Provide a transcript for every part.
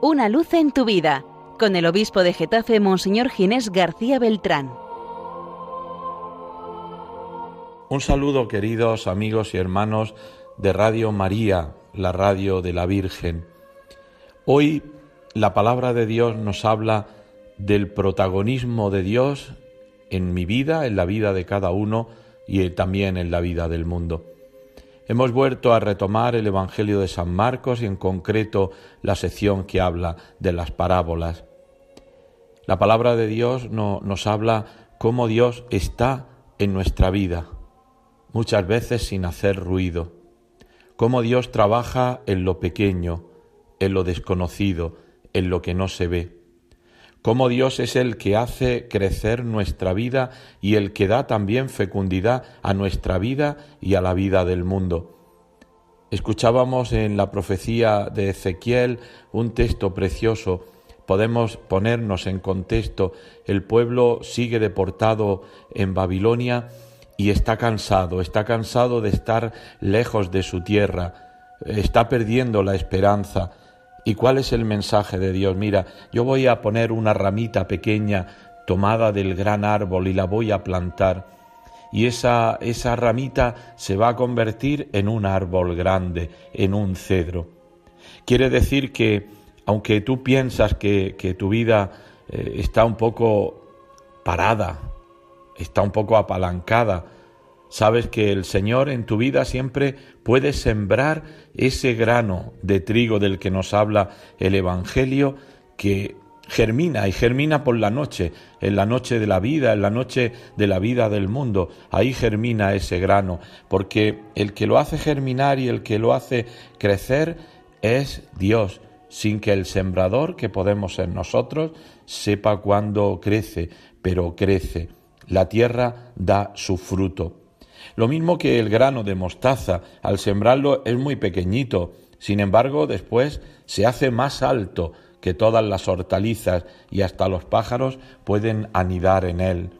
Una luz en tu vida, con el obispo de Getafe, Monseñor Ginés García Beltrán. Un saludo queridos amigos y hermanos de Radio María, la radio de la Virgen. Hoy la palabra de Dios nos habla del protagonismo de Dios en mi vida, en la vida de cada uno y también en la vida del mundo. Hemos vuelto a retomar el Evangelio de San Marcos y en concreto la sección que habla de las parábolas. La palabra de Dios no, nos habla cómo Dios está en nuestra vida, muchas veces sin hacer ruido, cómo Dios trabaja en lo pequeño, en lo desconocido, en lo que no se ve cómo Dios es el que hace crecer nuestra vida y el que da también fecundidad a nuestra vida y a la vida del mundo. Escuchábamos en la profecía de Ezequiel un texto precioso. Podemos ponernos en contexto. El pueblo sigue deportado en Babilonia y está cansado, está cansado de estar lejos de su tierra, está perdiendo la esperanza ¿Y cuál es el mensaje de Dios? Mira, yo voy a poner una ramita pequeña tomada del gran árbol y la voy a plantar. Y esa, esa ramita se va a convertir en un árbol grande, en un cedro. Quiere decir que, aunque tú piensas que, que tu vida eh, está un poco parada, está un poco apalancada, Sabes que el Señor en tu vida siempre puede sembrar ese grano de trigo del que nos habla el Evangelio que germina y germina por la noche, en la noche de la vida, en la noche de la vida del mundo. Ahí germina ese grano, porque el que lo hace germinar y el que lo hace crecer es Dios, sin que el sembrador, que podemos ser nosotros, sepa cuándo crece, pero crece. La tierra da su fruto. Lo mismo que el grano de mostaza, al sembrarlo es muy pequeñito, sin embargo después se hace más alto que todas las hortalizas y hasta los pájaros pueden anidar en él.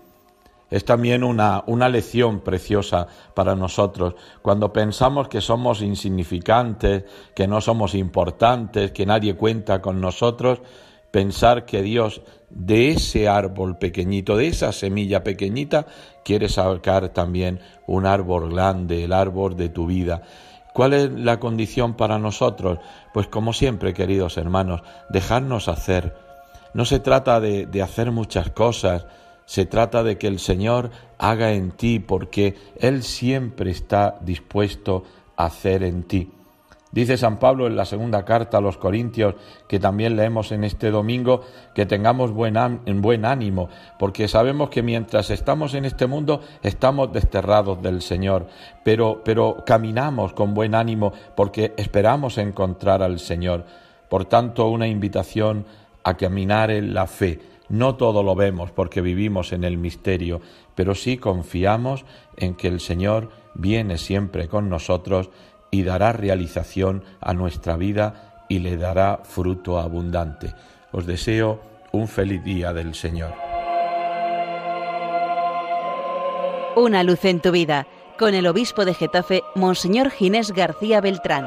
Es también una, una, lección preciosa para nosotros. Cuando pensamos que somos insignificantes, que no somos importantes, que nadie cuenta con nosotros, pensar que Dios de ese árbol pequeñito, de esa semilla pequeñita, quiere sacar también un árbol grande, el árbol de tu vida. ¿Cuál es la condición para nosotros? Pues como siempre, queridos hermanos, dejarnos hacer. No se trata de, de hacer muchas cosas, se trata de que el Señor haga en ti, porque Él siempre está dispuesto a hacer en ti. Dice San Pablo en la segunda carta a los Corintios, que también leemos en este domingo, que tengamos buen, buen ánimo, porque sabemos que mientras estamos en este mundo estamos desterrados del Señor, pero, pero caminamos con buen ánimo porque esperamos encontrar al Señor. Por tanto, una invitación a caminar en la fe. No todo lo vemos porque vivimos en el misterio, pero sí confiamos en que el Señor viene siempre con nosotros y dará realización a nuestra vida y le dará fruto abundante. Os deseo un feliz día del Señor. Una luz en tu vida con el obispo de Getafe, Monseñor Ginés García Beltrán.